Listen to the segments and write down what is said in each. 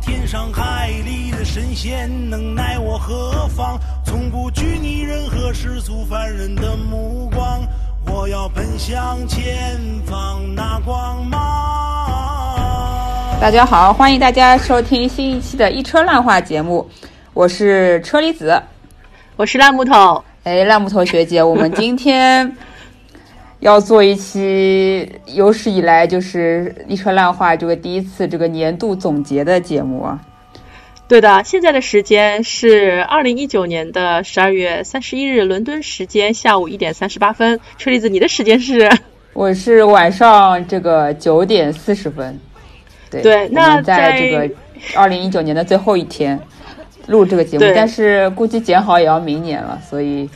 天上海里的神仙能奈我何妨？从不拘泥任何世俗凡人的目光，我要奔向前方那光芒。大家好，欢迎大家收听新一期的《一车烂话》节目，我是车厘子，我是烂木头。哎，烂木头学姐，我们今天。要做一期有史以来就是一车烂话这个第一次这个年度总结的节目啊。对的，现在的时间是二零一九年的十二月三十一日伦敦时间下午一点三十八分。车厘子，你的时间是？我是晚上这个九点四十分。对对，那在这个二零一九年的最后一天录这个节目，但是估计剪好也要明年了，所以。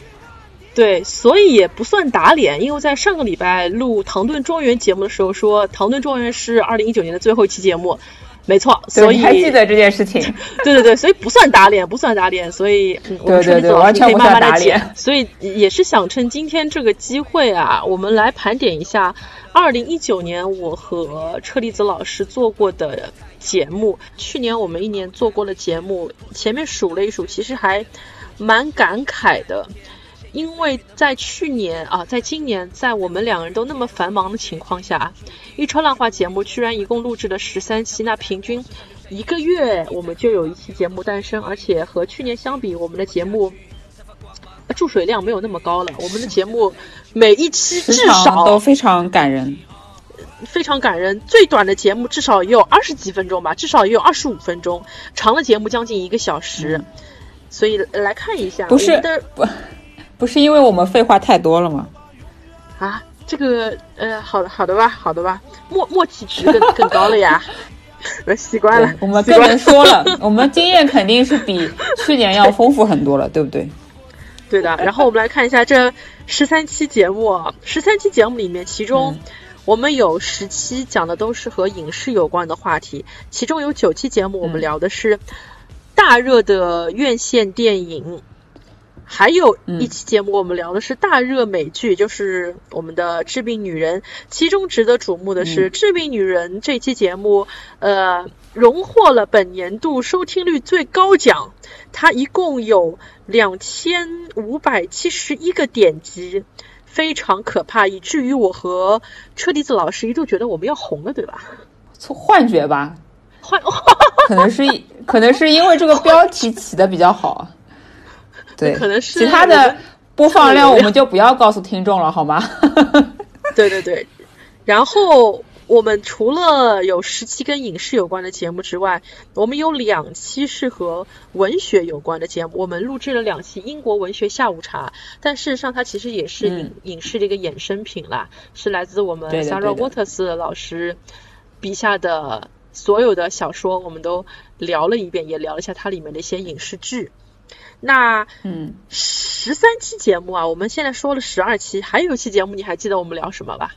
对，所以也不算打脸，因为在上个礼拜录《唐顿庄园》节目的时候说，《唐顿庄园》是二零一九年的最后一期节目，没错。所以还记得这件事情？对对对，所以不算打脸，不算打脸。所以我们对对，完全不算打脸。所以也是想趁今天这个机会啊，我们来盘点一下二零一九年我和车厘子老师做过的节目。去年我们一年做过的节目，前面数了一数，其实还蛮感慨的。因为在去年啊，在今年，在我们两个人都那么繁忙的情况下，一车浪花节目居然一共录制了十三期，那平均一个月我们就有一期节目诞生，而且和去年相比，我们的节目注水量没有那么高了。我们的节目每一期至少都非常感人，非常感人。最短的节目至少也有二十几分钟吧，至少也有二十五分钟，长的节目将近一个小时。所以来看一下，不是不。不是因为我们废话太多了吗？啊，这个呃，好的好的吧，好的吧，默默契值更更高了呀，我习惯了，我们更能说了，我们经验肯定是比去年要丰富很多了，对不对？对的。然后我们来看一下这十三期节目，十三期节目里面，其中我们有十期讲的都是和影视有关的话题，其中有九期节目我们聊的是大热的院线电影。还有一期节目，我们聊的是大热美剧，就是我们的《致命女人》。其中值得瞩目的是，《致命女人》这期节目，呃，荣获了本年度收听率最高奖。它一共有两千五百七十一个点击，非常可怕，以至于我和车厘子老师一度觉得我们要红了，对吧？幻觉吧，幻，可能是可能是因为这个标题起的比较好。对，可能是其他的播放量我们就不要告诉听众了，好吗？对对对，然后我们除了有十期跟影视有关的节目之外，我们有两期是和文学有关的节目。我们录制了两期英国文学下午茶，但事实上它其实也是影影视的一个衍生品啦，是来自我们 Sarah Waters 老师笔下的所有的小说，我们都聊了一遍，也聊了一下它里面的一些影视剧。那嗯，十三期节目啊，我们现在说了十二期，还有一期节目，你还记得我们聊什么吧？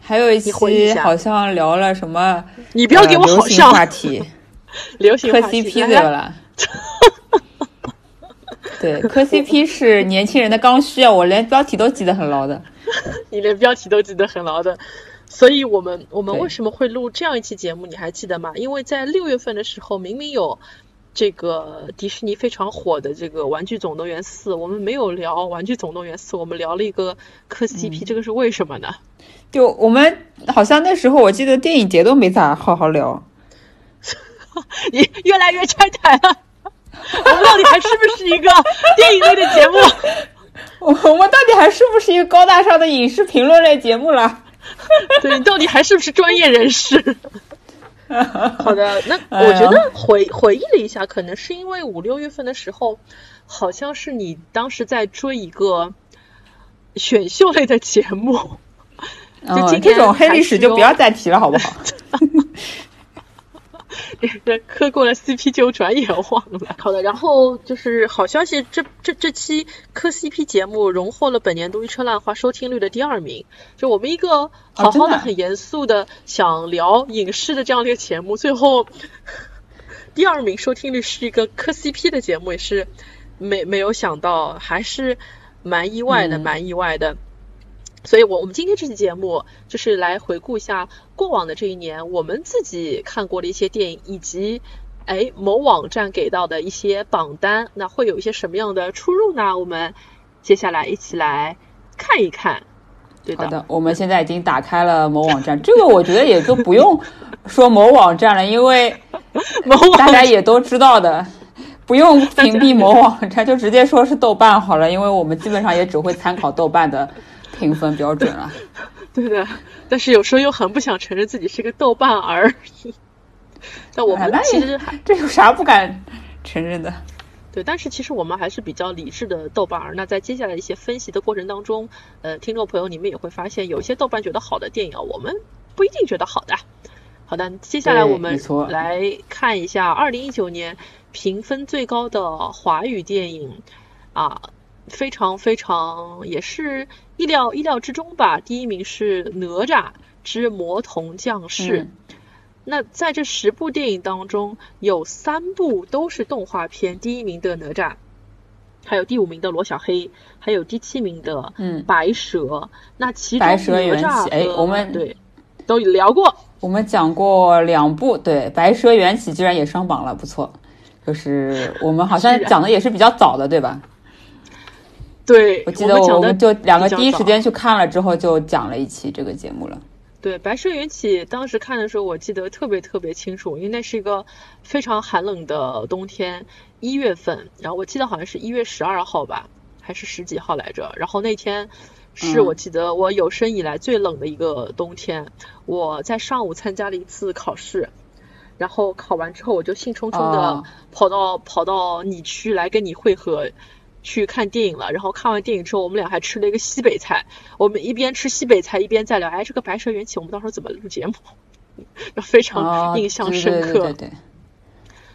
还有一期好像聊了什么？你不要给我好笑话题，流行磕 CP 对吧。对，磕 CP 是年轻人的刚需啊！我连标题都记得很牢的。你连标题都记得很牢的，所以我们我们为什么会录这样一期节目？你还记得吗？因为在六月份的时候，明明有。这个迪士尼非常火的这个《玩具总动员四》，我们没有聊《玩具总动员四》，我们聊了一个磕 CP，这个是为什么呢？就我们好像那时候我记得电影节都没咋好好聊，你越来越拆台了。我们到底还是不是一个电影类的节目？我 我们到底还是不是一个高大上的影视评论类节目了？对你到底还是不是专业人士？好的，那我觉得回回忆了一下，可能是因为五六月份的时候，好像是你当时在追一个选秀类的节目。就今天这种黑历史就不要再提了，好不好？这磕过了 CP 就转眼忘了。好的，然后就是好消息，这这这期磕 CP 节目荣获了本年度一车烂花收听率的第二名。就我们一个好好的、很严肃的想聊影视的这样的一个节目，最后第二名收听率是一个磕 CP 的节目，也是没没有想到，还是蛮意外的，蛮意外的。所以我我们今天这期节目就是来回顾一下过往的这一年，我们自己看过的一些电影，以及哎某网站给到的一些榜单，那会有一些什么样的出入呢？我们接下来一起来看一看。对好的，我们现在已经打开了某网站，这个我觉得也就不用说某网站了，因为 某大家也都知道的，不用屏蔽 某网站，就直接说是豆瓣好了，因为我们基本上也只会参考豆瓣的评分标准啊。对的，但是有时候又很不想承认自己是个豆瓣儿。但我们其实这有啥不敢承认的？对，但是其实我们还是比较理智的豆瓣儿。那在接下来一些分析的过程当中，呃，听众朋友你们也会发现，有一些豆瓣觉得好的电影，我们不一定觉得好的。好的，接下来我们来看一下二零一九年评分最高的华语电影啊，非常非常也是意料意料之中吧。第一名是《哪吒之魔童降世》。那在这十部电影当中，有三部都是动画片。第一名的哪吒，还有第五名的罗小黑，还有第七名的嗯白蛇。那其中白蛇缘起，哎，我们对都聊过，我们讲过两部，对白蛇缘起居然也上榜了，不错。就是我们好像讲的也是比较早的，对吧？对，我记得我们就两个第一时间去看了之后，就讲了一期这个节目了。对《白蛇缘起》，当时看的时候，我记得特别特别清楚，因为那是一个非常寒冷的冬天，一月份，然后我记得好像是一月十二号吧，还是十几号来着。然后那天是我记得我有生以来最冷的一个冬天。我在上午参加了一次考试，然后考完之后，我就兴冲冲的跑到跑到你区来跟你汇合。去看电影了，然后看完电影之后，我们俩还吃了一个西北菜。我们一边吃西北菜，一边在聊，哎，这个《白蛇缘起》，我们到时候怎么录节目？非常印象深刻，对对对，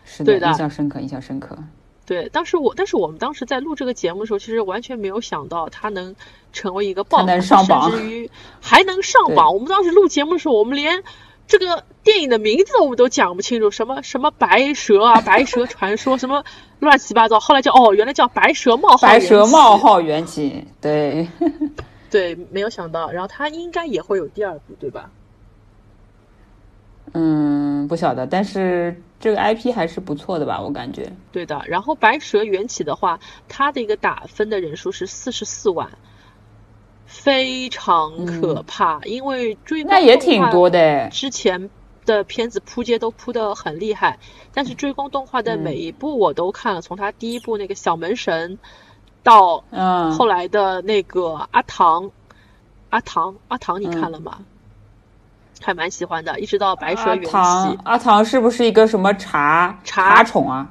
是的，印象深刻，印象深刻。对，当时我，但是我们当时在录这个节目的时候，其实完全没有想到它能成为一个爆，能上榜，甚至于还能上榜。我们当时录节目的时候，我们连。这个电影的名字我们都讲不清楚，什么什么白蛇啊，白蛇传说，什么乱七八糟。后来叫哦，原来叫白蛇冒号。白蛇冒号缘起，对，对，没有想到。然后它应该也会有第二部，对吧？嗯，不晓得，但是这个 IP 还是不错的吧，我感觉。对的。然后白蛇缘起的话，它的一个打分的人数是四十四万。非常可怕，因为追那也挺多的。之前的片子扑街都扑得很厉害，但是追光动画的每一部我都看了，从他第一部那个小门神，到后来的那个阿唐，阿唐阿唐你看了吗？还蛮喜欢的，一直到白蛇缘起。阿唐是不是一个什么茶茶宠啊？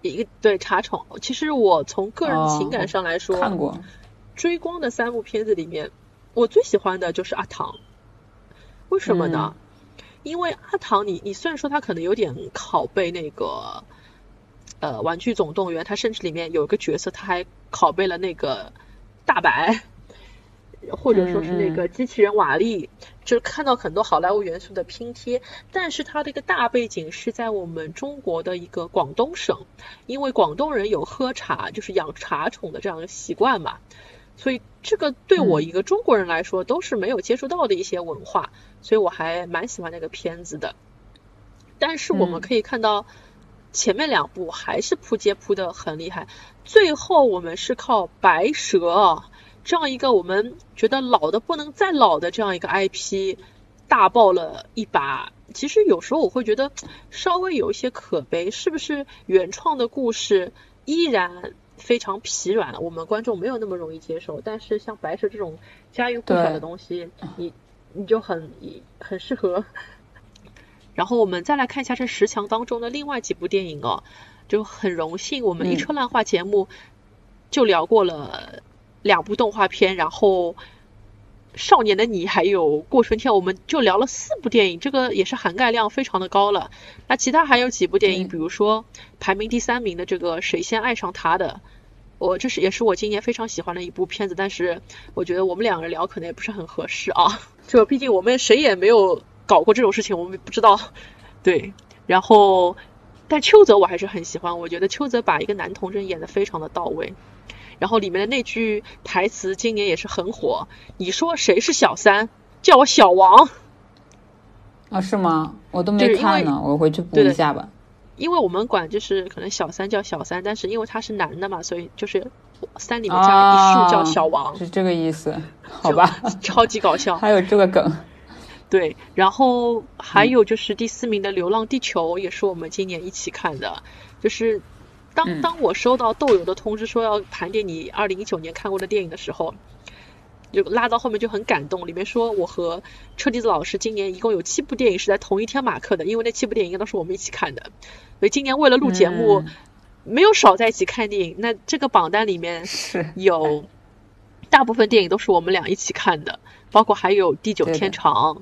一个对茶宠，其实我从个人情感上来说看过。追光的三部片子里面，我最喜欢的就是阿唐。为什么呢？因为阿唐，你你虽然说他可能有点拷贝那个呃《玩具总动员》，他甚至里面有一个角色，他还拷贝了那个 大白，或者说是那个机器人瓦力，就是看到很多好莱坞元素的拼贴。但是它的一个大背景是在我们中国的一个广东省，因为广东人有喝茶，就是养茶宠的这样的习惯嘛。所以这个对我一个中国人来说都是没有接触到的一些文化，所以我还蛮喜欢那个片子的。但是我们可以看到前面两部还是扑街扑的很厉害，最后我们是靠白蛇这样一个我们觉得老的不能再老的这样一个 IP 大爆了一把。其实有时候我会觉得稍微有一些可悲，是不是原创的故事依然？非常疲软了，我们观众没有那么容易接受。但是像白蛇这种家喻户晓的东西，你你就很很适合。然后我们再来看一下这十强当中的另外几部电影哦，就很荣幸我们一车烂话节目就聊过了两部动画片，然后。少年的你还有过春天，我们就聊了四部电影，这个也是涵盖量非常的高了。那其他还有几部电影，比如说排名第三名的这个谁先爱上他的，我这是也是我今年非常喜欢的一部片子，但是我觉得我们两个人聊可能也不是很合适啊。就毕竟我们谁也没有搞过这种事情，我们不知道。对，然后但邱泽我还是很喜欢，我觉得邱泽把一个男童真演的非常的到位。然后里面的那句台词今年也是很火。你说谁是小三？叫我小王。啊，是吗？我都没看呢，我回去补一下吧。因为我们管就是可能小三叫小三，但是因为他是男的嘛，所以就是三里面加一竖叫小王，是这个意思，好吧？超级搞笑，还有这个梗。对，然后还有就是第四名的《流浪地球》也是我们今年一起看的。就是当当我收到豆友的通知说要盘点你二零一九年看过的电影的时候，就拉到后面就很感动。里面说我和车厘子老师今年一共有七部电影是在同一天马克的，因为那七部电影应该都是我们一起看的。所以今年为了录节目，没有少在一起看电影。那这个榜单里面是有大部分电影都是我们俩一起看的，包括还有《地久天长》。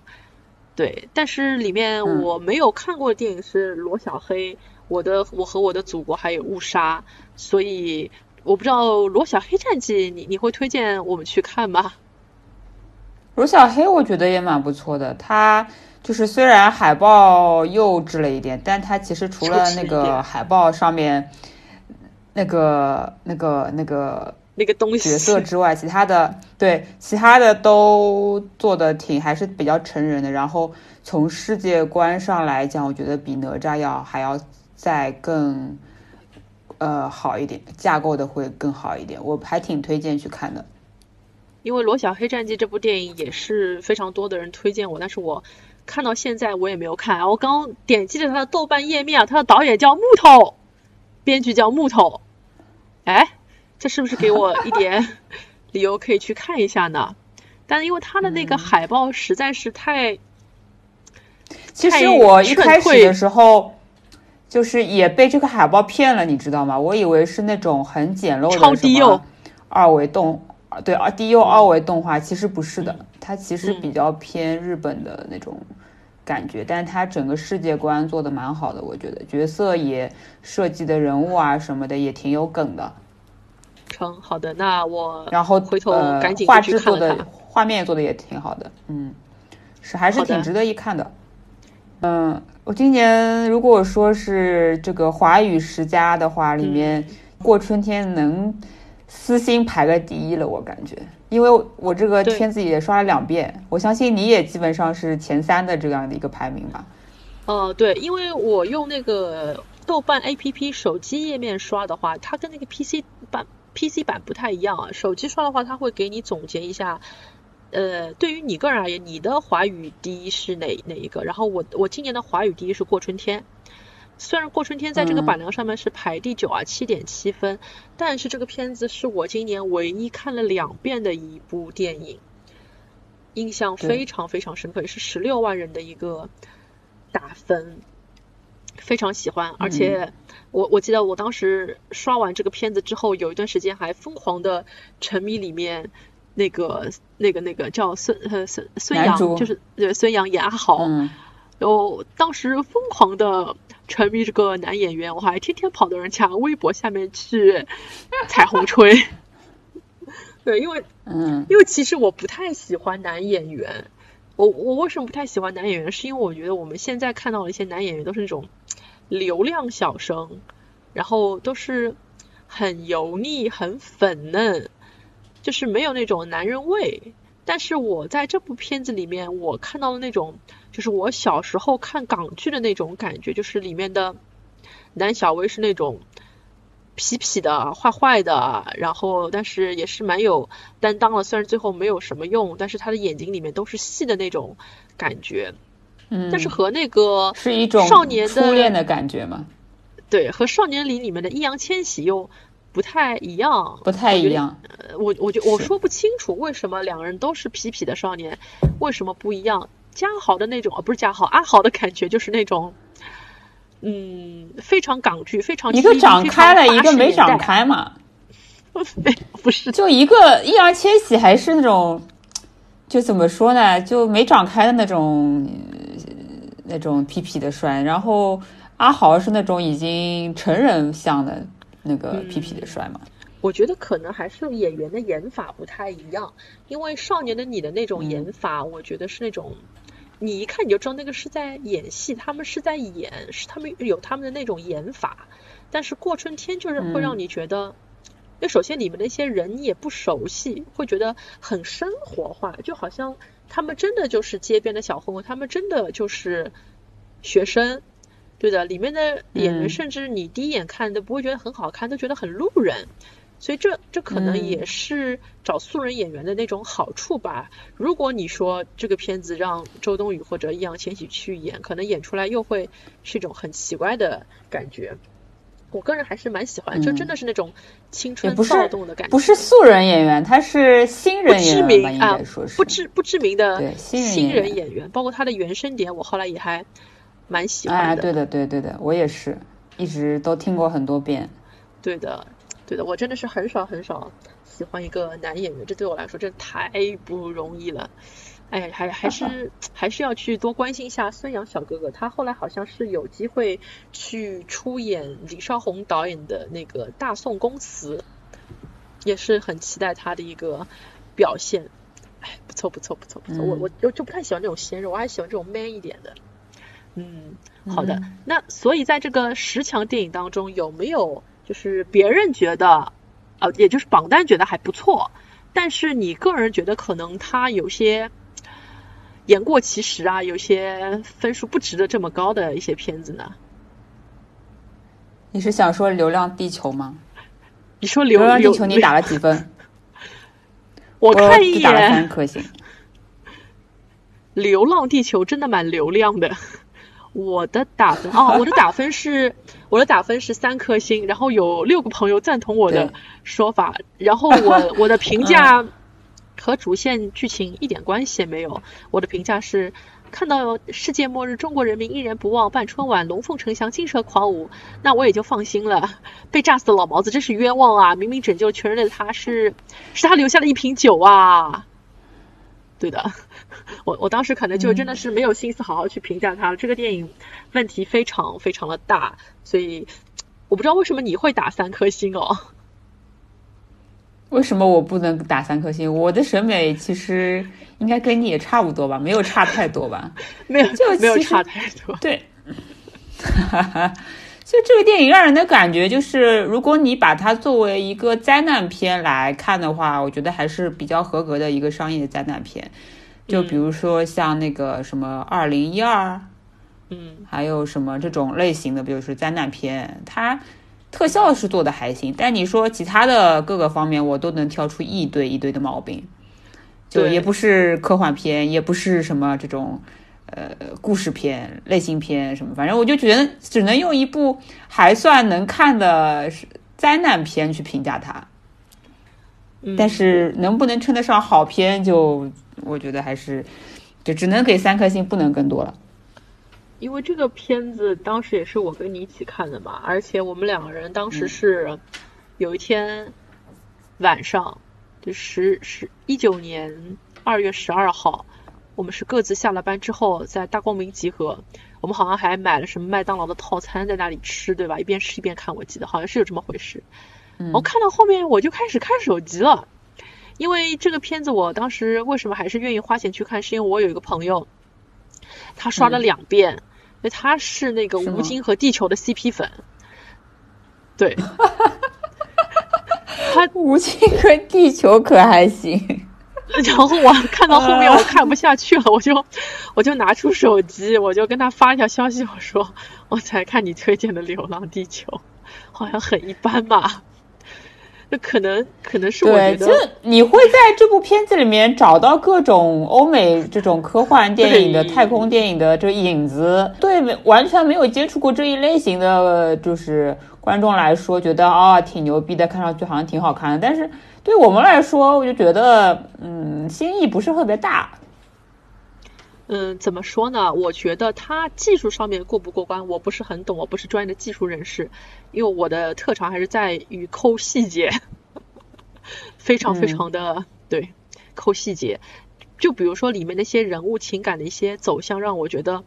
对，但是里面我没有看过的电影是《罗小黑》，我的我和我的祖国还有《误杀》，所以我不知道《罗小黑战记》，你你会推荐我们去看吗？《罗小黑》我觉得也蛮不错的，他就是虽然海报幼稚了一点，但他其实除了那个海报上面那个那个那个。那个东西角色之外，其他的对其他的都做的挺还是比较成人的。然后从世界观上来讲，我觉得比哪吒要还要再更呃好一点，架构的会更好一点。我还挺推荐去看的。因为《罗小黑战记》这部电影也是非常多的人推荐我，但是我看到现在我也没有看。我刚刚点击了他的豆瓣页面，他的导演叫木头，编剧叫木头，哎。这是不是给我一点理由可以去看一下呢？但是因为他的那个海报实在是太……其实我一开始的时候就是也被这个海报骗了，你知道吗？我以为是那种很简陋的超低幼二维动，对，二低幼二维动画，其实不是的，它其实比较偏日本的那种感觉，但是它整个世界观做的蛮好的，我觉得角色也设计的人物啊什么的也挺有梗的。成好的，那我然后回头赶紧画质做的画面做的也挺好的，嗯，是还是挺值得一看的。嗯，我今年如果说是这个华语十佳的话，里面过春天能私心排个第一了，我感觉，因为我这个片子也刷了两遍，我相信你也基本上是前三的这样的一个排名吧。哦，对，因为我用那个豆瓣 APP 手机页面刷的话，它跟那个 PC 版。PC 版不太一样啊，手机刷的话，它会给你总结一下，呃，对于你个人而言，你的华语第一是哪哪一个？然后我我今年的华语第一是过春天，虽然过春天在这个榜单上面是排第九啊，七点七分，但是这个片子是我今年唯一看了两遍的一部电影，印象非常非常深刻，也是十六万人的一个打分。非常喜欢，而且我我记得我当时刷完这个片子之后，有一段时间还疯狂的沉迷里面那个那个那个叫孙呃孙孙杨，就是对孙杨演阿豪，然后当时疯狂的沉迷这个男演员，我还天天跑到人家微博下面去 彩虹吹。对，因为嗯，因为其实我不太喜欢男演员。我我为什么不太喜欢男演员？是因为我觉得我们现在看到的一些男演员都是那种流量小生，然后都是很油腻、很粉嫩，就是没有那种男人味。但是我在这部片子里面，我看到了那种，就是我小时候看港剧的那种感觉，就是里面的男小威是那种。痞痞的、坏坏的，然后但是也是蛮有担当的。虽然最后没有什么用，但是他的眼睛里面都是戏的那种感觉。嗯，但是和那个是一种少年的初恋的感觉吗？对，和少年里里面的易烊千玺又不太一样，不太一样。呃，我我就我说不清楚为什么两个人都是痞痞的少年，为什么不一样？嘉豪的那种，啊，不是嘉豪，阿豪的感觉就是那种。嗯，非常港剧，非常一个长开了，一个没长开嘛。不是，就一个易烊千玺还是那种，就怎么说呢，就没长开的那种，那种痞痞的帅。然后阿豪是那种已经成人像的那个皮皮的帅嘛。我觉得可能还是演员的演法不太一样，因为少年的你的那种演法，我觉得是那种。你一看你就知道那个是在演戏，他们是在演，是他们有他们的那种演法。但是过春天就是会让你觉得因为首先你们那些人你也不熟悉，会觉得很生活化，就好像他们真的就是街边的小混混，他们真的就是学生。对的，里面的演员甚至你第一眼看都不会觉得很好看，都觉得很路人。所以这这可能也是找素人演员的那种好处吧。如果你说这个片子让周冬雨或者易烊千玺去演，可能演出来又会是一种很奇怪的感觉。我个人还是蛮喜欢，就真的是那种青春躁动的感觉。不是素人演员，他是新人演员啊，说是不知不知名的新人演员。包括他的原声点，我后来也还蛮喜欢的。对的，对对的，我也是一直都听过很多遍。对的。对的，我真的是很少很少喜欢一个男演员，这对我来说真的太不容易了。哎，还还是 还是要去多关心一下孙杨小哥哥，他后来好像是有机会去出演李少红导演的那个《大宋宫词》，也是很期待他的一个表现。哎，不错不错不错不错，我我就就不太喜欢这种鲜肉，我还喜欢这种 man 一点的。嗯，好的，那所以在这个十强电影当中有没有？就是别人觉得，呃，也就是榜单觉得还不错，但是你个人觉得可能他有些言过其实啊，有些分数不值得这么高的一些片子呢？你是想说《流浪地球》吗？你说《流浪地球》你打了几分？我看一眼，打了三颗星。《流浪地球》真的蛮流量的。我的打分哦，我的打分是我的打分是三颗星，然后有六个朋友赞同我的说法，然后我 我的评价和主线剧情一点关系也没有，我的评价是看到世界末日，中国人民依然不忘办春晚，龙凤呈祥，金蛇狂舞，那我也就放心了。被炸死的老毛子真是冤枉啊！明明拯救全人类的他是是他留下了一瓶酒啊！对的。我我当时可能就真的是没有心思好好去评价它了。这个电影问题非常非常的大，所以我不知道为什么你会打三颗星哦。为什么我不能打三颗星？我的审美其实应该跟你也差不多吧，没有差太多吧？没有，就没有差太多。对，就这个电影让人的感觉就是，如果你把它作为一个灾难片来看的话，我觉得还是比较合格的一个商业灾难片。就比如说像那个什么二零一二，嗯，还有什么这种类型的，比如说灾难片，它特效是做的还行，但你说其他的各个方面，我都能挑出一堆一堆的毛病。就也不是科幻片，也不是什么这种呃故事片、类型片什么，反正我就觉得只能用一部还算能看的灾难片去评价它。但是能不能称得上好片，就。我觉得还是，就只能给三颗星，不能更多了。因为这个片子当时也是我跟你一起看的嘛，而且我们两个人当时是有一天晚上，就十十一九年二月十二号，我们是各自下了班之后在大光明集合，我们好像还买了什么麦当劳的套餐在那里吃，对吧？一边吃一边看，我记得好像是有这么回事。我看到后面我就开始看手机了。因为这个片子，我当时为什么还是愿意花钱去看？是因为我有一个朋友，他刷了两遍，因为他是那个吴京和地球的 CP 粉。对，他吴京和地球可还行。然后我看到后面我看不下去了，我就我就拿出手机，我就跟他发一条消息，我说我才看你推荐的《流浪地球》，好像很一般嘛。那可能可能是我觉得，就你会在这部片子里面找到各种欧美这种科幻电影的太空电影的这影子。对，完全没有接触过这一类型的，就是观众来说，觉得啊挺牛逼的，看上去好像挺好看的。但是对我们来说，我就觉得，嗯，新意不是特别大。嗯，怎么说呢？我觉得他技术上面过不过关，我不是很懂，我不是专业的技术人士，因为我的特长还是在于抠细节，非常非常的对，抠细节。就比如说里面那些人物情感的一些走向，让我觉得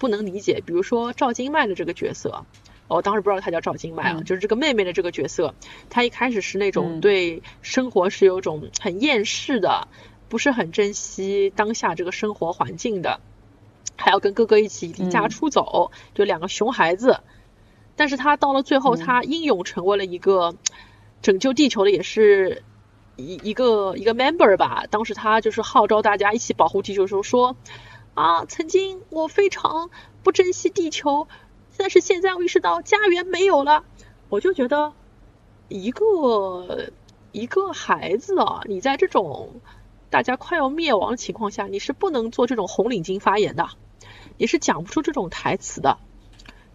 不能理解。比如说赵今麦的这个角色，我当时不知道她叫赵今麦啊，就是这个妹妹的这个角色，她一开始是那种对生活是有种很厌世的。不是很珍惜当下这个生活环境的，还要跟哥哥一起离家出走，就两个熊孩子。但是他到了最后，他英勇成为了一个拯救地球的也是一一个一个 member 吧。当时他就是号召大家一起保护地球的时候说啊，曾经我非常不珍惜地球，但是现在我意识到家园没有了。我就觉得一个一个孩子啊，你在这种大家快要灭亡的情况下，你是不能做这种红领巾发言的，你是讲不出这种台词的。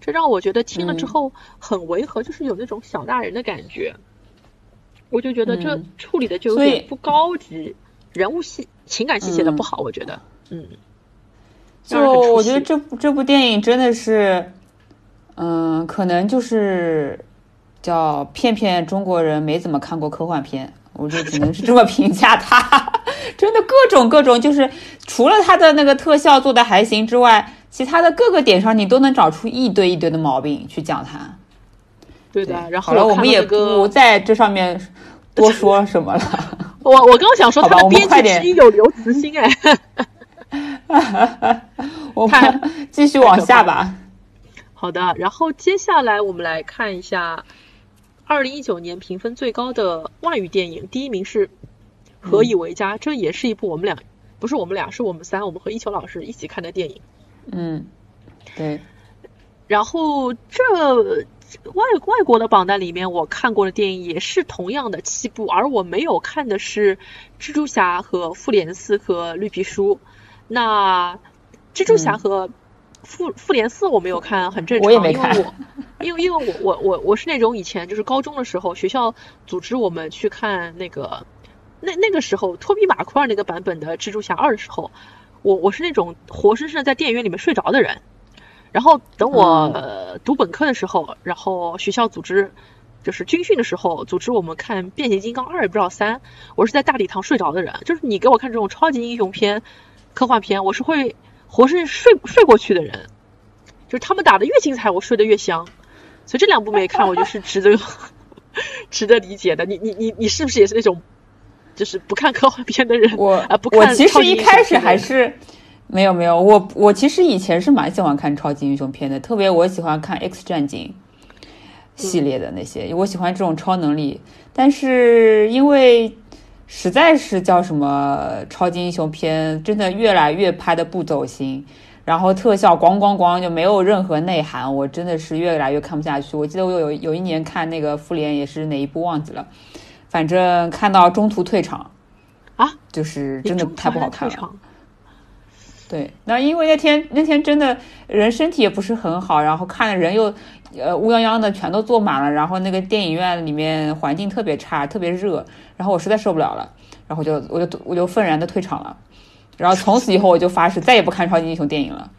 这让我觉得听了之后很违和，就是有那种小大人的感觉。我就觉得这处理的就有点不高级，人物戏情感戏写的不好，我觉得，嗯。就我觉得这部这部电影真的是，嗯，可能就是叫骗骗中国人没怎么看过科幻片，我就只能是这么 评价它。真的各种各种，就是除了它的那个特效做的还行之外。其他的各个点上，你都能找出一堆一堆的毛病去讲它。对的，然后好了，我们也不在这上面多说什么了。我我刚想说，他的编辑之一有刘慈欣哎。我们 继续往下吧。好的，然后接下来我们来看一下二零一九年评分最高的外语电影，第一名是《何以为家》，这也是一部我们俩不是我们俩，是我们三，我们和一球老师一起看的电影。嗯，对。然后这外外国的榜单里面，我看过的电影也是同样的七部，而我没有看的是蜘蛛侠和复联四和绿皮书。那蜘蛛侠和复复联四我没有看，很正常，我也没看。因为因为我我我我是那种以前就是高中的时候，学校组织我们去看那个那那个时候托比马奎尔那个版本的蜘蛛侠二的时候。我我是那种活生生在电影院里面睡着的人，然后等我读本科的时候，然后学校组织就是军训的时候组织我们看变形金刚二不知道三，我是在大礼堂睡着的人，就是你给我看这种超级英雄片、科幻片，我是会活生生睡睡过去的人，就是他们打的越精彩，我睡得越香，所以这两部没看，我就是 值得值得理解的。你你你你是不是也是那种？就是不看科幻片的人，我啊不看。我其实一开始还是没有没有，我我其实以前是蛮喜欢看超级英雄片的，特别我喜欢看 X 战警系列的那些，我喜欢这种超能力。但是因为实在是叫什么超级英雄片，真的越来越拍的不走心，然后特效咣咣咣就没有任何内涵，我真的是越来越看不下去。我记得我有有一年看那个复联，也是哪一部忘记了。反正看到中途退场，啊，就是真的太不好看了。对，那因为那天那天真的人身体也不是很好，然后看的人又呃乌泱泱的全都坐满了，然后那个电影院里面环境特别差，特别热，然后我实在受不了了，然后就我就我就愤然的退场了，然后从此以后我就发誓再也不看超级英雄电影了。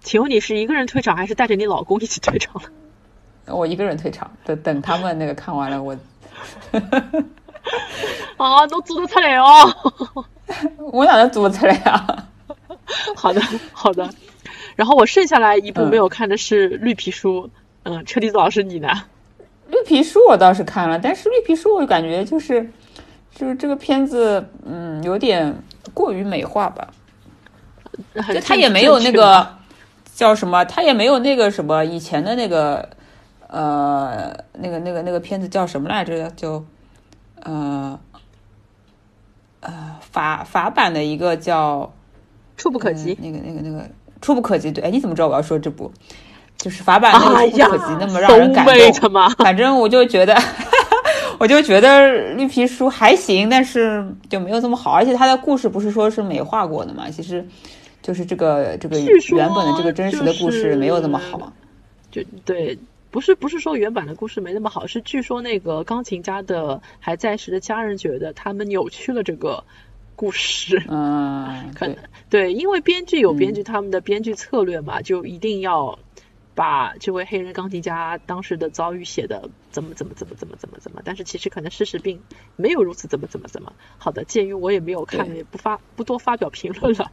请问你是一个人退场，还是带着你老公一起退场？我一个人退场，等等他们那个看完了我。啊，都做得出来哦！我哪能做出来啊？好的，好的。然后我剩下来一部没有看的是《绿皮书》。嗯，车厘子老师你呢？《绿皮书》我倒是看了，但是《绿皮书》我感觉就是，就是这个片子，嗯，有点过于美化吧。就他也没有那个叫什么，他也没有那个什么以前的那个。呃，那个、那个、那个片子叫什么来着？就呃呃法法版的一个叫《触不可及》。那个、那个、那个《触不可及》对，哎，你怎么知道我要说这部？就是法版那个《触不可及》，那么让人感动。反正我就觉得，我就觉得绿皮书还行，但是就没有这么好。而且它的故事不是说是美化过的嘛？其实就是这个这个原本的这个真实的故事没有那么好。就对。不是不是说原版的故事没那么好，是据说那个钢琴家的还在时的家人觉得他们扭曲了这个故事。嗯，可能对，因为编剧有编剧他们的编剧策略嘛，就一定要把这位黑人钢琴家当时的遭遇写的怎么怎么怎么怎么怎么怎么，但是其实可能事实并没有如此怎么怎么怎么。好的，鉴于我也没有看，也不发不多发表评论了。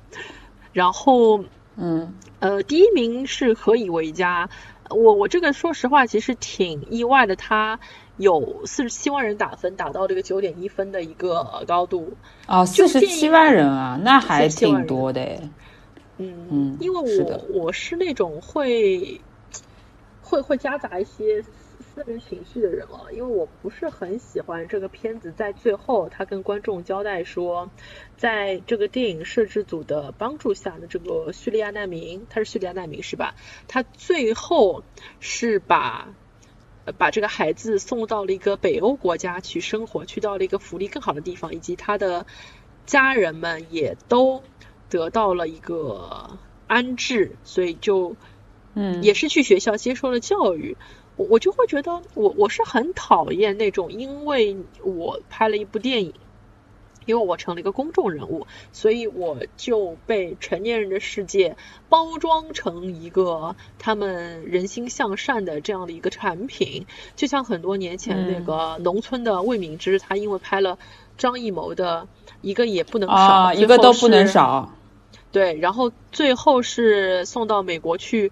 然后，嗯呃，第一名是何以为家。我我这个说实话，其实挺意外的。他有四十七万人打分，打到这个九点一分的一个高度。啊，四十七万人啊，那还挺多的。嗯嗯，因为我我是那种会会会夹杂一些私人情绪的人了，因为我不是很喜欢这个片子在最后他跟观众交代说，在这个电影摄制组的帮助下的这个叙利亚难民，他是叙利亚难民是吧？他最后是把把这个孩子送到了一个北欧国家去生活，去到了一个福利更好的地方，以及他的家人们也都得到了一个安置，所以就。嗯，也是去学校接受了教育，我我就会觉得我我是很讨厌那种，因为我拍了一部电影，因为我成了一个公众人物，所以我就被成年人的世界包装成一个他们人心向善的这样的一个产品，就像很多年前那个农村的魏敏芝，他因为拍了张艺谋的一个也不能少，一个都不能少，对，然后最后是送到美国去。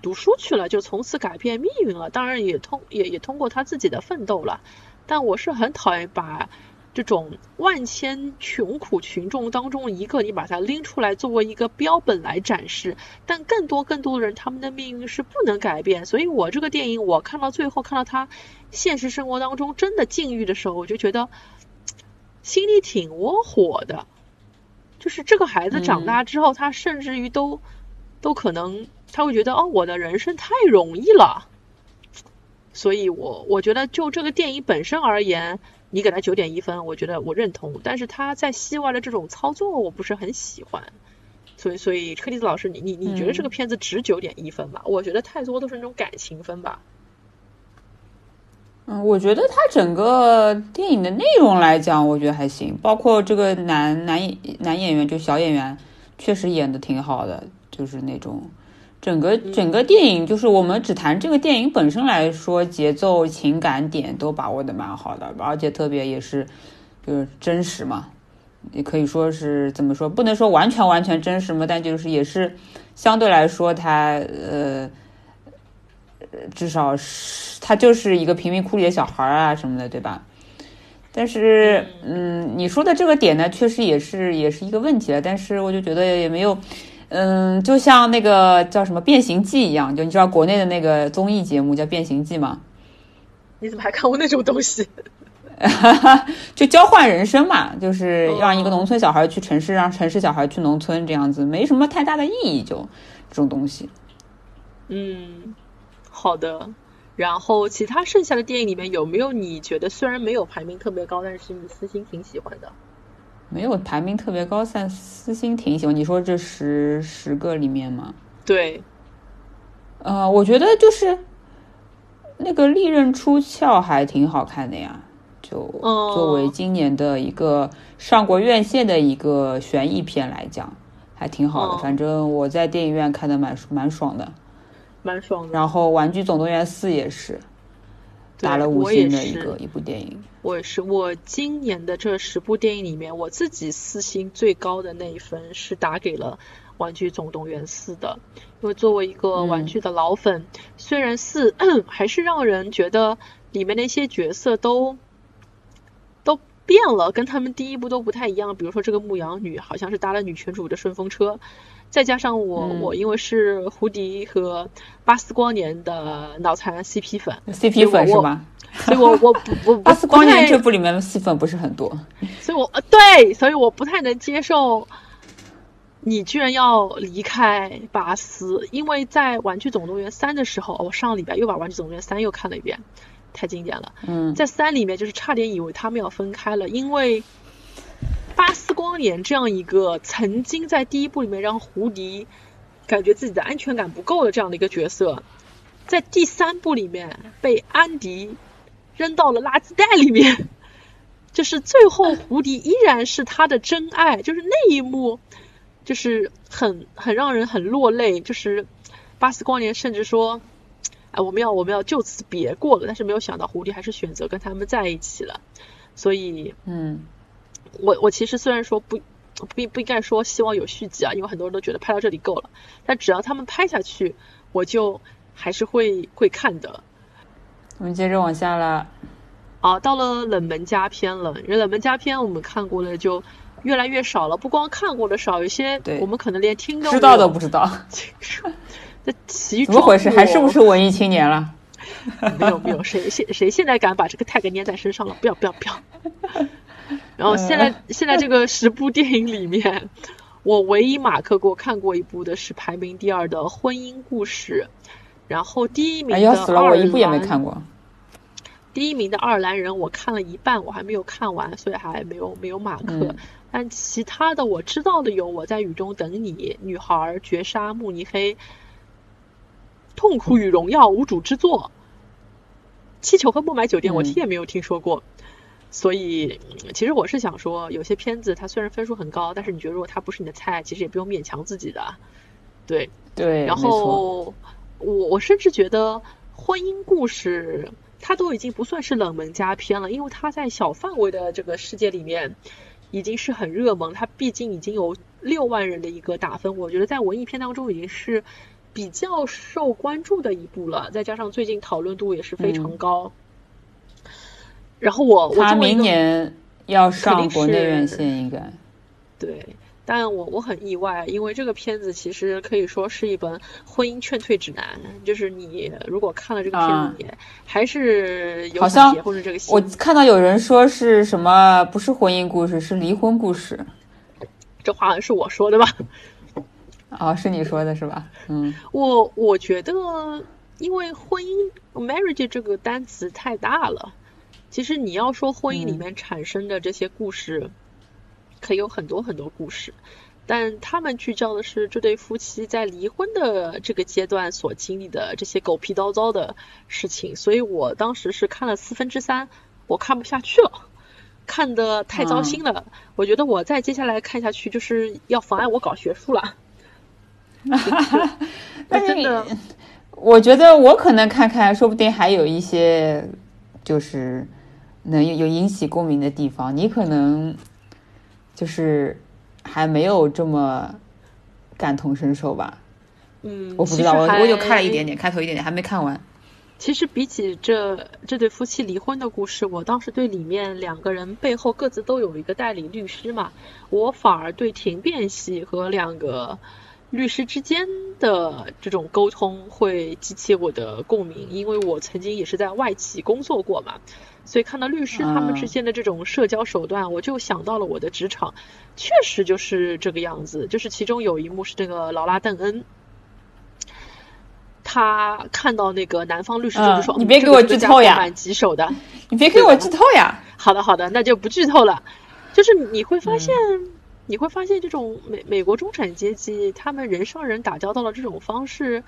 读书去了，就从此改变命运了。当然也通也也通过他自己的奋斗了。但我是很讨厌把这种万千穷苦群众当中一个，你把它拎出来作为一个标本来展示。但更多更多的人，他们的命运是不能改变。所以我这个电影，我看到最后，看到他现实生活当中真的境遇的时候，我就觉得心里挺窝火的。就是这个孩子长大之后，他甚至于都都可能。他会觉得哦，我的人生太容易了，所以我我觉得就这个电影本身而言，你给他九点一分，我觉得我认同。但是他在戏外的这种操作，我不是很喜欢。所以，所以柯蒂子老师，你你你觉得这个片子值九点一分吗？我觉得太多都是那种感情分吧。嗯，我觉得他整个电影的内容来讲，我觉得还行，包括这个男男男演员就小演员，确实演的挺好的，就是那种。整个整个电影就是我们只谈这个电影本身来说，节奏、情感点都把握的蛮好的，而且特别也是就是真实嘛，也可以说是怎么说，不能说完全完全真实嘛，但就是也是相对来说，他呃，至少是他就是一个贫民窟里的小孩啊什么的，对吧？但是嗯，你说的这个点呢，确实也是也是一个问题了，但是我就觉得也没有。嗯，就像那个叫什么《变形记》一样，就你知道国内的那个综艺节目叫《变形记》吗？你怎么还看过那种东西？就交换人生嘛，就是让一个农村小孩去城市，让城市小孩去农村，这样子没什么太大的意义，就这种东西。嗯，好的。然后其他剩下的电影里面有没有你觉得虽然没有排名特别高，但是你私心挺喜欢的？没有排名特别高，但私心挺喜欢。你说这十十个里面吗？对，呃，我觉得就是那个《利刃出鞘》还挺好看的呀。就作为今年的一个上过院线的一个悬疑片来讲，还挺好的。反正我在电影院看的蛮蛮爽的，蛮爽的。然后《玩具总动员四》也是。打了五星的一个一部电影，我也是。我今年的这十部电影里面，我自己四星最高的那一分是打给了《玩具总动员四》的，因为作为一个玩具的老粉，虽然四 还是让人觉得里面那些角色都都变了，跟他们第一部都不太一样。比如说这个牧羊女，好像是搭了女权主的顺风车。再加上我，我因为是胡迪和巴斯光年的脑残 CP 粉，CP 粉是吗？所以我我不我 巴斯光年这部里面的戏份不是很多，所以我呃对，所以我不太能接受你居然要离开巴斯，因为在《玩具总动员三》的时候，我上个礼拜又把《玩具总动员三》又看了一遍，太经典了。嗯，在三里面就是差点以为他们要分开了，因为。巴斯光年这样一个曾经在第一部里面让胡迪感觉自己的安全感不够的这样的一个角色，在第三部里面被安迪扔到了垃圾袋里面，就是最后胡迪依然是他的真爱，就是那一幕就是很很让人很落泪，就是巴斯光年甚至说，哎，我们要我们要就此别过了，但是没有想到胡迪还是选择跟他们在一起了，所以嗯。我我其实虽然说不不不应该说希望有续集啊，因为很多人都觉得拍到这里够了，但只要他们拍下去，我就还是会会看的。我们接着往下了，啊，到了冷门佳片了。因为冷门佳片我们看过的就越来越少了，不光看过的少，有些我们可能连听都知道都不知道。这其怎么回事？还是不是文艺青年了？没有没有，谁现谁现在敢把这个 tag 粘在身上了？不要不要不要。然后现在 现在这个十部电影里面，我唯一马克过看过一部的是排名第二的《婚姻故事》，然后第一名的要死了，我一部也没看过。第一名的《爱尔兰人》我看了一半，我还没有看完，所以还没有没有马克。但其他的我知道的有《我在雨中等你》、《女孩》、《绝杀》、《慕尼黑》、《痛苦与荣耀》、无主之作、《气球和不买酒店》，我听也没有听说过。所以，其实我是想说，有些片子它虽然分数很高，但是你觉得如果它不是你的菜，其实也不用勉强自己的。对对，然后我我甚至觉得婚姻故事它都已经不算是冷门佳片了，因为它在小范围的这个世界里面已经是很热门。它毕竟已经有六万人的一个打分，我觉得在文艺片当中已经是比较受关注的一部了。再加上最近讨论度也是非常高。然后我他明年要上国内院线，应该对，但我我很意外，因为这个片子其实可以说是一本婚姻劝退指南，就是你如果看了这个片子，还是有想结婚的这个心。我看到有人说是什么不是婚姻故事，是离婚故事，这话是我说的吧？哦，是你说的是吧？嗯，我我觉得，因为婚姻 marriage 这个单词太大了。其实你要说婚姻里面产生的这些故事，可以有很多很多故事，但他们聚焦的是这对夫妻在离婚的这个阶段所经历的这些狗屁叨叨的事情。所以我当时是看了四分之三，我看不下去了，看的太糟心了。我觉得我再接下来看下去就是要妨碍我搞学术了。但是，我觉得我可能看看，说不定还有一些就是。能有有引起共鸣的地方，你可能就是还没有这么感同身受吧。嗯，我不知道，我我就看了一点点，开头一点点，还没看完。其实比起这这对夫妻离婚的故事，我当时对里面两个人背后各自都有一个代理律师嘛，我反而对庭辩戏和两个律师之间的这种沟通会激起我的共鸣，因为我曾经也是在外企工作过嘛。所以看到律师他们之间的这种社交手段，我就想到了我的职场，确实就是这个样子。就是其中有一幕是这个劳拉邓恩，他看到那个南方律师就说：“你别给我剧透呀，蛮棘手的。”你别给我剧透呀。好的好的，那就不剧透了。就是你会发现，你会发现这种美美国中产阶级他们人上人打交道的这种方式，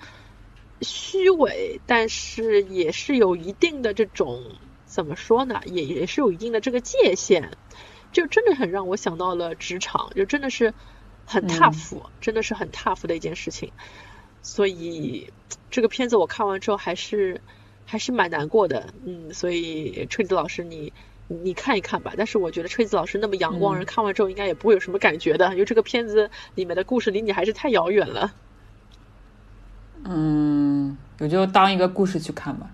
虚伪，但是也是有一定的这种。怎么说呢？也也是有一定的这个界限，就真的很让我想到了职场，就真的是很 tough，真的是很 tough 的一件事情。所以这个片子我看完之后还是还是蛮难过的，嗯。所以春子老师你你看一看吧。但是我觉得吹子老师那么阳光，人看完之后应该也不会有什么感觉的，因为这个片子里面的故事离你还是太遥远了。嗯，我就当一个故事去看吧。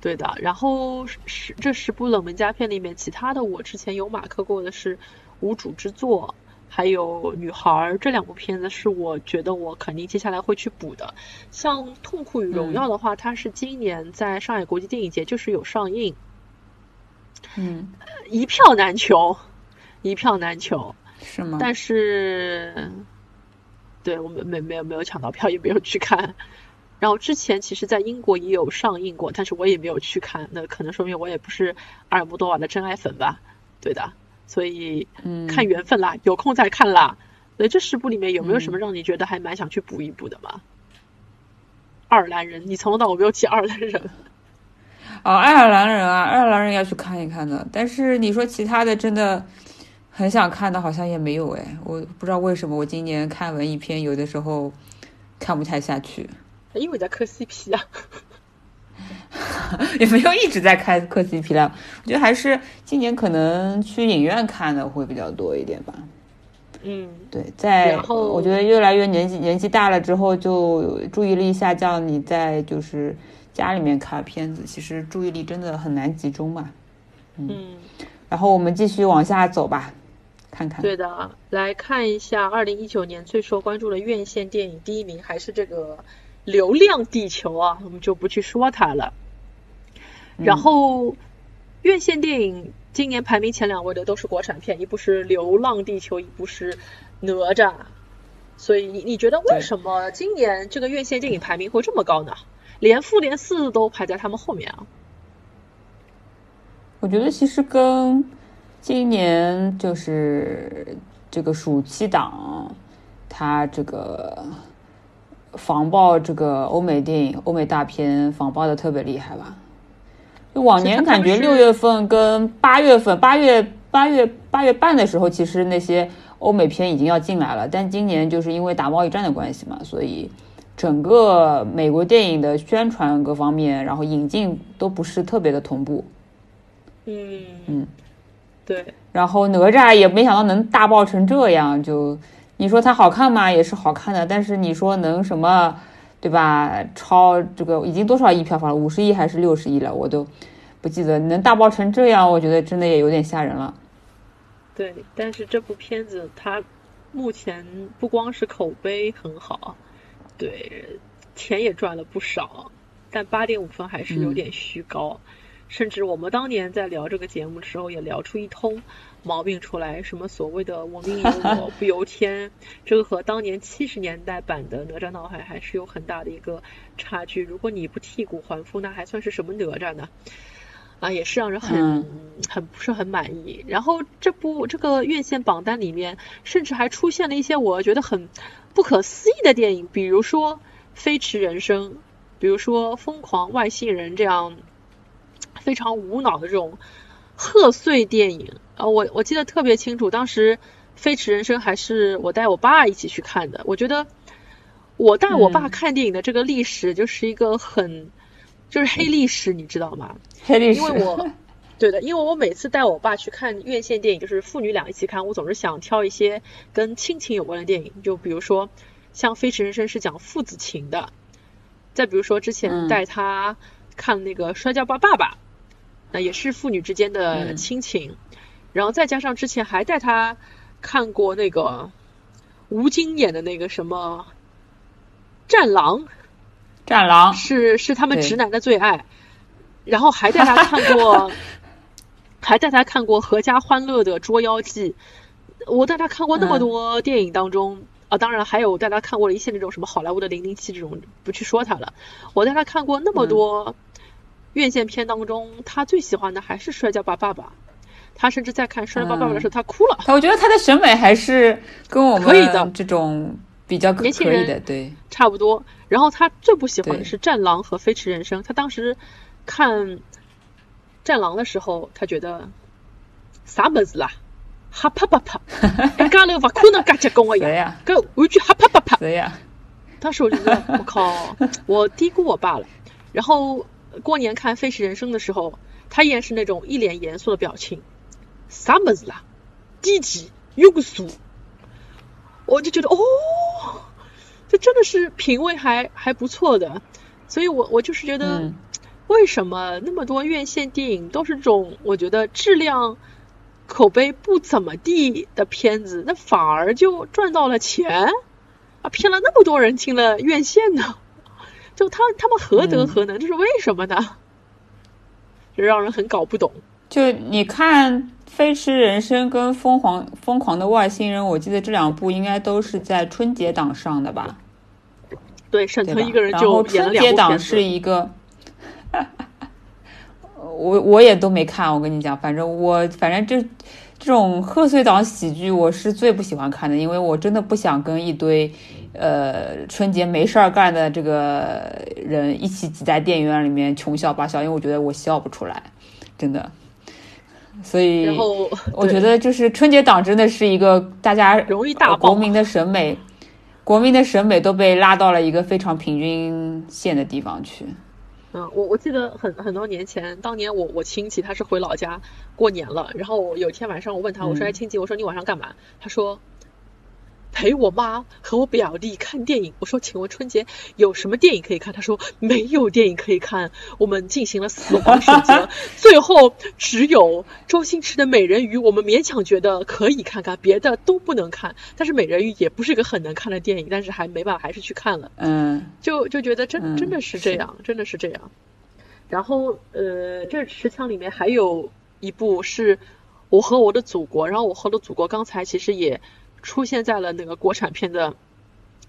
对的，然后十这十部冷门佳片里面，其他的我之前有马克过的是《无主之作》，还有《女孩》这两部片子是我觉得我肯定接下来会去补的。像《痛苦与荣耀》的话，它是今年在上海国际电影节就是有上映，嗯，一票难求，一票难求，是吗？但是，对我们没没有没有抢到票，也没有去看。然后之前其实，在英国也有上映过，但是我也没有去看，那可能说明我也不是阿尔莫多瓦的真爱粉吧？对的，所以看缘分啦，有空再看啦。所以这十部里面有没有什么让你觉得还蛮想去补一补的吗？爱尔兰人，你从头到尾没有提爱尔兰人。哦，爱尔兰人啊，爱尔兰人要去看一看的。但是你说其他的，真的很想看的，好像也没有哎。我不知道为什么，我今年看文艺片有的时候看不太下去。因为在磕 CP 啊，也没有一直在开磕 CP 了。我觉得还是今年可能去影院看的会比较多一点吧。嗯，对，在我觉得越来越年纪年纪大了之后，就注意力下降。你在就是家里面看片子，其实注意力真的很难集中嘛。嗯，然后我们继续往下走吧，看看。对的，来看一下二零一九年最受关注的院线电影，第一名还是这个。流量地球啊，我们就不去说它了。然后院线电影今年排名前两位的都是国产片，一部是《流浪地球》，一部是《哪吒》。所以你你觉得为什么今年这个院线电影排名会这么高呢？连复联四都排在他们后面啊？我觉得其实跟今年就是这个暑期档，它这个防爆这个欧美电影、欧美大片防爆的特别厉害吧。就往年感觉六月份跟八月份、八月八月八月半的时候，其实那些欧美片已经要进来了，但今年就是因为打贸易战的关系嘛，所以整个美国电影的宣传各方面，然后引进都不是特别的同步。嗯嗯，对。然后哪吒也没想到能大爆成这样，就你说它好看吗？也是好看的，但是你说能什么？对吧？超这个已经多少亿票房了？五十亿还是六十亿了？我都不记得。能大爆成这样，我觉得真的也有点吓人了。对，但是这部片子它目前不光是口碑很好，对，钱也赚了不少，但八点五分还是有点虚高。甚至我们当年在聊这个节目的时候，也聊出一通。毛病出来，什么所谓的我命由我 不由天，这个和当年七十年代版的哪吒闹海还是有很大的一个差距。如果你不剔骨还父，那还算是什么哪吒呢？啊，也是让人很很不是很满意。然后这部这个院线榜单里面，甚至还出现了一些我觉得很不可思议的电影，比如说《飞驰人生》，比如说《疯狂外星人》这样非常无脑的这种贺岁电影。啊，我我记得特别清楚，当时《飞驰人生》还是我带我爸一起去看的。我觉得我带我爸看电影的这个历史就是一个很就是黑历史，你知道吗？黑历史。因为我对的，因为我每次带我爸去看院线电影，就是父女俩一起看，我总是想挑一些跟亲情有关的电影，就比如说像《飞驰人生》是讲父子情的，再比如说之前带他看那个《摔跤吧，爸爸》，那也是父女之间的亲情。然后再加上之前还带他看过那个吴京演的那个什么《战狼》，战狼是是他们直男的最爱。然后还带他看过，还带他看过《合家欢乐的捉妖记》。我带他看过那么多电影当中啊，当然还有带他看过了一些那种什么好莱坞的《零零七》这种，不去说他了。我带他看过那么多院线片当中，他最喜欢的还是《摔跤吧，爸爸》。他甚至在看《摔跤吧，爸爸》的时候，他哭了。我觉得他的审美还是跟我们这种比较年轻人的对差不多。然后他最不喜欢的是《战狼》和《飞驰人生》。他当时看《战狼》的时候，他觉得啥么子啦，哈啪啪啪，一 家头不可能噶结跟我一样，跟完全哈啪啪啪。对呀。当时我就觉得，我靠，我低估我爸了。然后过年看《飞驰人生》的时候，他依然是那种一脸严肃的表情。啥么子啦？低级有个数，我就觉得哦，这真的是品味还还不错的，所以我我就是觉得，为什么那么多院线电影都是这种我觉得质量口碑不怎么地的片子，那反而就赚到了钱啊，骗了那么多人进了院线呢？就他他们何德何能？这是为什么呢？就让人很搞不懂。就你看。《飞驰人生》跟《疯狂疯狂的外星人》，我记得这两部应该都是在春节档上的吧？对，沈腾一个人就春节档是一个，我我也都没看。我跟你讲，反正我反正这这种贺岁档喜剧，我是最不喜欢看的，因为我真的不想跟一堆呃春节没事儿干的这个人一起挤在电影院里面穷笑八笑，因为我觉得我笑不出来，真的。所以，然后我觉得就是春节档真的是一个大家容易大国民的审美，国民的审美都被拉到了一个非常平均线的地方去。嗯，我我记得很很多年前，当年我我亲戚他是回老家过年了，然后我有一天晚上我问他，我说哎亲戚，我说你晚上干嘛？他说。陪我妈和我表弟看电影。我说，请问春节有什么电影可以看？他说没有电影可以看。我们进行了死亡选择，最后只有周星驰的《美人鱼》，我们勉强觉得可以看看，别的都不能看。但是《美人鱼》也不是一个很能看的电影，但是还没办法，还是去看了。嗯，就就觉得真真的是这样，真的是这样。然后呃，这十强里面还有一部是《我和我的祖国》，然后《我和我的祖国》刚才其实也出现在了那个国产片的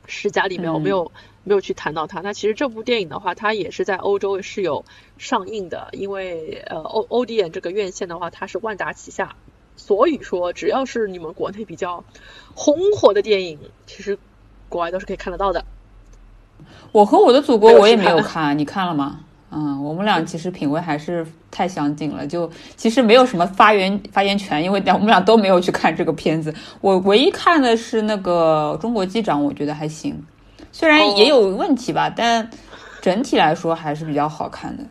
十佳里面，我没有没有去谈到它。那其实这部电影的话，它也是在欧洲是有上映的，因为呃欧欧迪演这个院线的话，它是万达旗下。所以说，只要是你们国内比较红火的电影，其实国外都是可以看得到的。我和我的祖国我也没有看，你看了吗？嗯，我们俩其实品味还是太相近了，就其实没有什么发言发言权，因为我们俩都没有去看这个片子。我唯一看的是那个《中国机长》，我觉得还行，虽然也有问题吧，但整体来说还是比较好看的。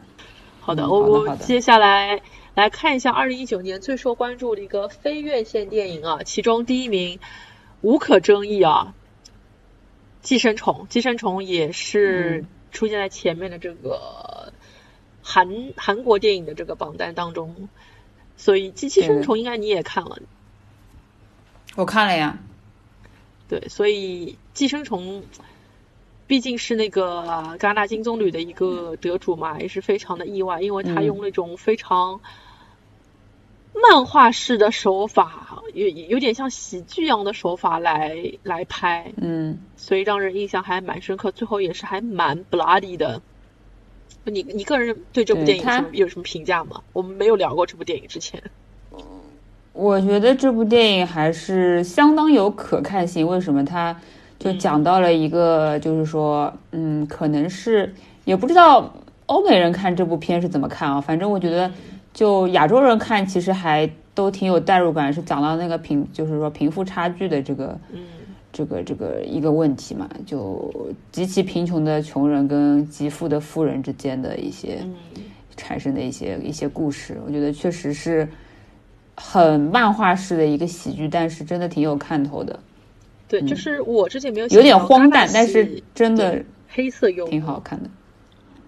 好的，我接下来。来看一下二零一九年最受关注的一个非院线电影啊，其中第一名无可争议啊，《寄生虫》。《寄生虫》也是出现在前面的这个韩韩国电影的这个榜单当中，所以《寄生虫》应该你也看了。我看了呀。对，所以《寄生虫》。毕竟是那个戛纳金棕榈的一个得主嘛，也是非常的意外，因为他用那种非常漫画式的手法，有有点像喜剧一样的手法来来拍，嗯，所以让人印象还蛮深刻。最后也是还蛮 bloody 的。你你个人对这部电影什么有什么评价吗？我们没有聊过这部电影之前。我觉得这部电影还是相当有可看性。为什么它？就讲到了一个，就是说，嗯，可能是也不知道欧美人看这部片是怎么看啊。反正我觉得，就亚洲人看，其实还都挺有代入感。是讲到那个贫，就是说贫富差距的这个，嗯，这个这个一个问题嘛，就极其贫穷的穷人跟极富的富人之间的一些产生的一些一些故事。我觉得确实是很漫画式的一个喜剧，但是真的挺有看头的。对，就是我之前没有有点荒诞，但是真的黑色幽默挺好看的。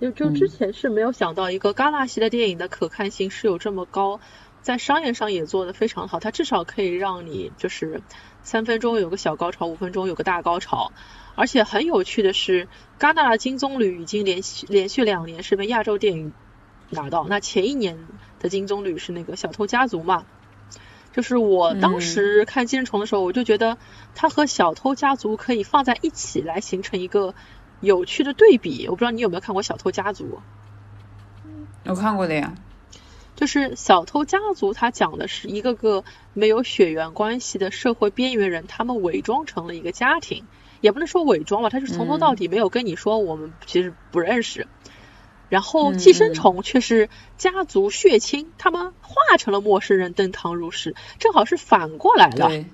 就就之前是没有想到一个戛纳系的电影的可看性是有这么高，在商业上也做得非常好。它至少可以让你就是三分钟有个小高潮，五分钟有个大高潮。而且很有趣的是，戛纳的金棕榈已经连续连续两年是被亚洲电影拿到。那前一年的金棕榈是那个小偷家族嘛？就是我当时看《寄生虫》的时候，我就觉得它和《小偷家族》可以放在一起来形成一个有趣的对比。我不知道你有没有看过《小偷家族》？有看过的呀。就是《小偷家族》，它讲的是一个个没有血缘关系的社会边缘人，他们伪装成了一个家庭，也不能说伪装吧，他是从头到底没有跟你说我们其实不认识。然后寄生虫却是家族血亲，他们化成了陌生人登堂入室，正好是反过来了。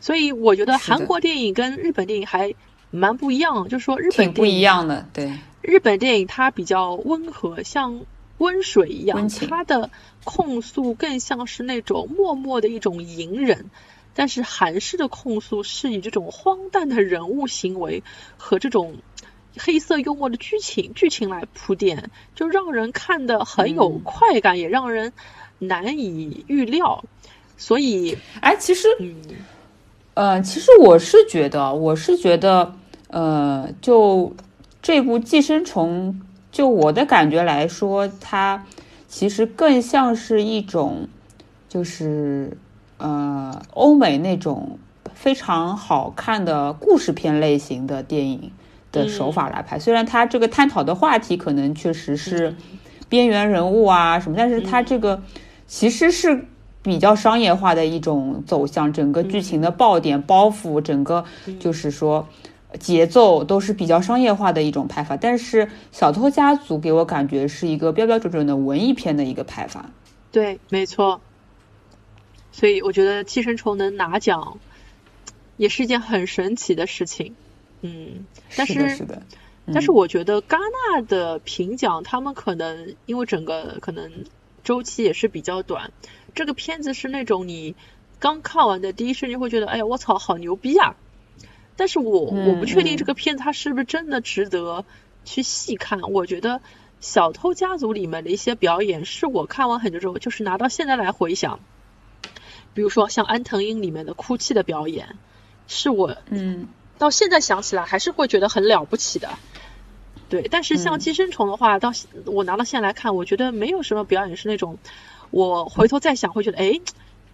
所以我觉得韩国电影跟日本电影还蛮不一样，就是说日本不一样的，对日本电影它比较温和，像温水一样，它的控诉更像是那种默默的一种隐忍，但是韩式的控诉是以这种荒诞的人物行为和这种。黑色幽默的剧情剧情来铺垫，就让人看的很有快感，也让人难以预料。所以，哎，其实，嗯，呃，其实我是觉得，我是觉得，呃，就这部《寄生虫》，就我的感觉来说，它其实更像是一种，就是呃，欧美那种非常好看的故事片类型的电影。的手法来拍，虽然它这个探讨的话题可能确实是边缘人物啊什么，但是它这个其实是比较商业化的一种走向，整个剧情的爆点、包袱，整个就是说节奏都是比较商业化的一种拍法。但是《小偷家族》给我感觉是一个标标准准的文艺片的一个拍法。对，没错。所以我觉得《寄生虫》能拿奖，也是一件很神奇的事情。嗯，但是是的，但是我觉得戛纳的评奖，他们可能因为整个可能周期也是比较短，这个片子是那种你刚看完的第一瞬间会觉得，哎呀，我操，好牛逼啊！但是我我不确定这个片子它是不是真的值得去细看。我觉得《小偷家族》里面的一些表演，是我看完很久之后，就是拿到现在来回想，比如说像安藤英里面的哭泣的表演，是我嗯。到现在想起来还是会觉得很了不起的，对，但是像《寄生虫》的话，到我拿到现在来看，我觉得没有什么表演是那种，我回头再想会觉得，哎，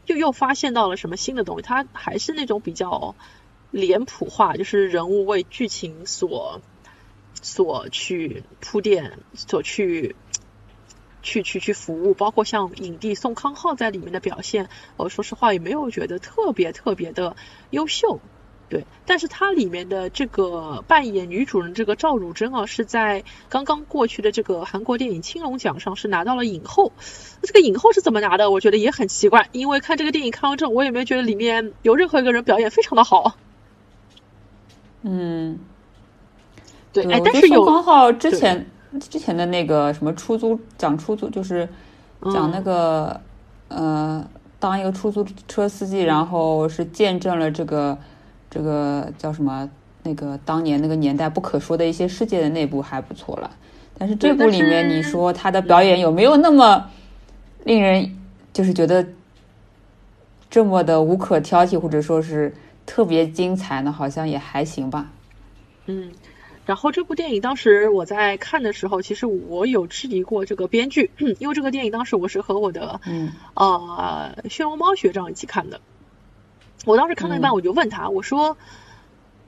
又又发现到了什么新的东西。它还是那种比较脸谱化，就是人物为剧情所所去铺垫，所去去去去服务。包括像影帝宋康昊在里面的表现，我说实话也没有觉得特别特别的优秀。对，但是它里面的这个扮演女主人这个赵汝珍啊，是在刚刚过去的这个韩国电影青龙奖上是拿到了影后。这个影后是怎么拿的？我觉得也很奇怪，因为看这个电影看完之后，我也没觉得里面有任何一个人表演非常的好。嗯，对，哎，但是有刚好之前之前的那个什么出租讲出租，就是讲那个呃，当一个出租车司机，然后是见证了这个。这个叫什么？那个当年那个年代不可说的一些世界的内部还不错了，但是这部里面你说他的表演有没有那么令人就是觉得这么的无可挑剔，或者说是特别精彩呢？好像也还行吧。嗯，然后这部电影当时我在看的时候，其实我有质疑过这个编剧，因为这个电影当时我是和我的嗯呃血龙猫学长一起看的。我当时看到一半，我就问他，我说，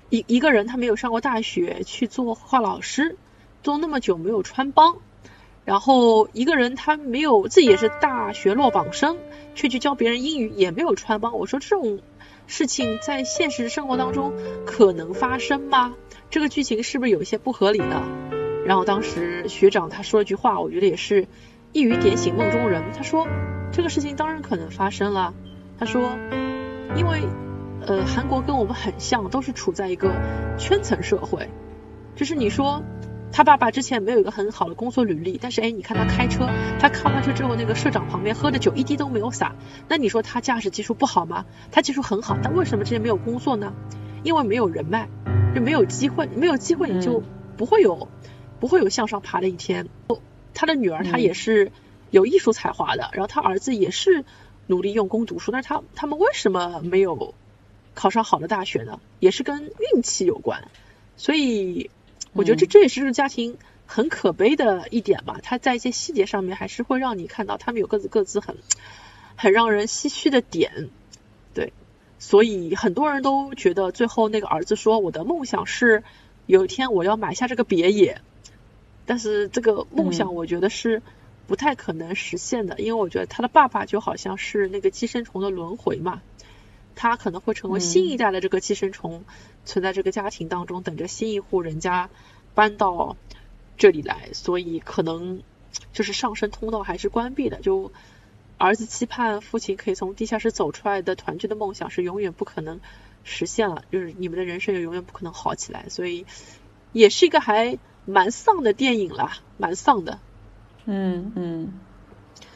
一一个人他没有上过大学，去做画老师，做那么久没有穿帮，然后一个人他没有自己也是大学落榜生，却去教别人英语也没有穿帮，我说这种事情在现实生活当中可能发生吗？这个剧情是不是有一些不合理呢？然后当时学长他说了句话，我觉得也是一语点醒梦中人，他说这个事情当然可能发生了，他说。因为，呃，韩国跟我们很像，都是处在一个圈层社会。就是你说他爸爸之前没有一个很好的工作履历，但是哎，你看他开车，他开完车之后，那个社长旁边喝的酒一滴都没有洒。那你说他驾驶技术不好吗？他技术很好，但为什么之前没有工作呢？因为没有人脉，就没有机会，没有机会你就不会有不会有向上爬的一天。他的女儿她也是有艺术才华的，然后他儿子也是。努力用功读书，但是他他们为什么没有考上好的大学呢？也是跟运气有关，所以我觉得这这也是这个家庭很可悲的一点吧。他在一些细节上面还是会让你看到他们有各自各自很很让人唏嘘的点，对，所以很多人都觉得最后那个儿子说我的梦想是有一天我要买下这个别野，但是这个梦想我觉得是。不太可能实现的，因为我觉得他的爸爸就好像是那个寄生虫的轮回嘛，他可能会成为新一代的这个寄生虫，存在这个家庭当中，等着新一户人家搬到这里来，所以可能就是上升通道还是关闭的。就儿子期盼父亲可以从地下室走出来的团聚的梦想是永远不可能实现了，就是你们的人生也永远不可能好起来，所以也是一个还蛮丧的电影啦，蛮丧的。嗯嗯，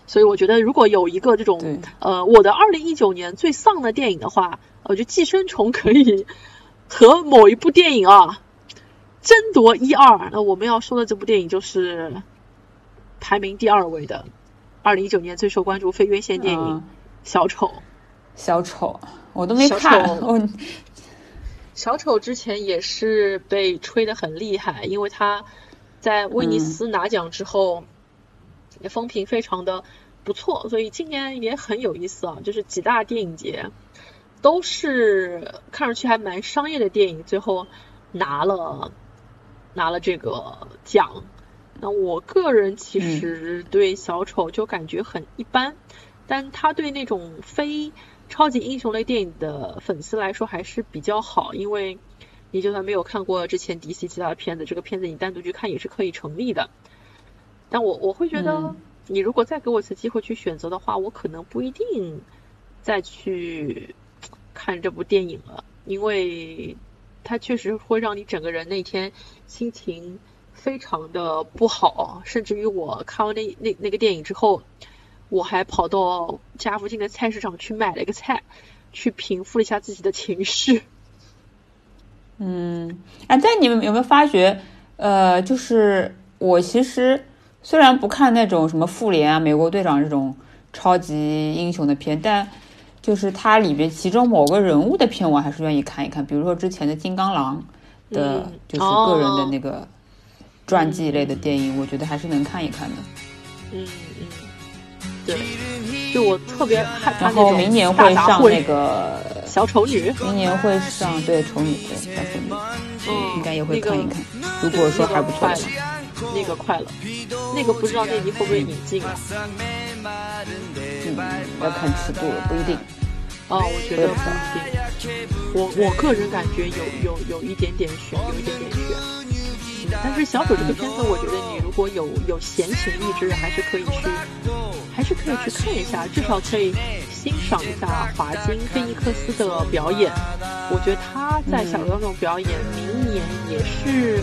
所以我觉得如果有一个这种呃我的二零一九年最丧的电影的话，我觉得《寄生虫》可以和某一部电影啊争夺一二。那我们要说的这部电影就是排名第二位的二零一九年最受关注非院线电影《小丑》。小丑，我都没看。小丑之前也是被吹得很厉害，因为他在威尼斯拿奖之后。风评非常的不错，所以今年也很有意思啊，就是几大电影节都是看上去还蛮商业的电影，最后拿了拿了这个奖。那我个人其实对小丑就感觉很一般，但他对那种非超级英雄类电影的粉丝来说还是比较好，因为你就算没有看过之前 DC 其他的片子，这个片子你单独去看也是可以成立的。但我我会觉得，你如果再给我一次机会去选择的话，我可能不一定再去 看这部电影了，因为它确实会让你整个人那天心情非常的不好，甚至于我看完那那那个电影之后，我还跑到家附近的菜市场去买了一个菜，去平复了一下自己的情绪。嗯，哎，但你们有没有发觉，呃，就是我其实。虽然不看那种什么复联啊、美国队长这种超级英雄的片，但就是它里边其中某个人物的片，我还是愿意看一看。比如说之前的金刚狼的，就是个人的那个传记类的电影，我觉得还是能看一看的。嗯嗯，对，就我特别害怕然后明年会上那个小丑女，明年会上对丑女对小丑女，嗯，应该也会看一看。如果说还不错的话，那个快了，那个不知道内地会不会引进啊？嗯，要看尺度了，不一定。哦，我觉得不一定。我我个人感觉有有有一点点悬，有一点点悬。但是小丑这个片子，我觉得你如果有有闲情逸致，还是可以去，还是可以去看一下，至少可以欣赏一下华金菲尼克斯的表演。我觉得他在小说中表演，明年也是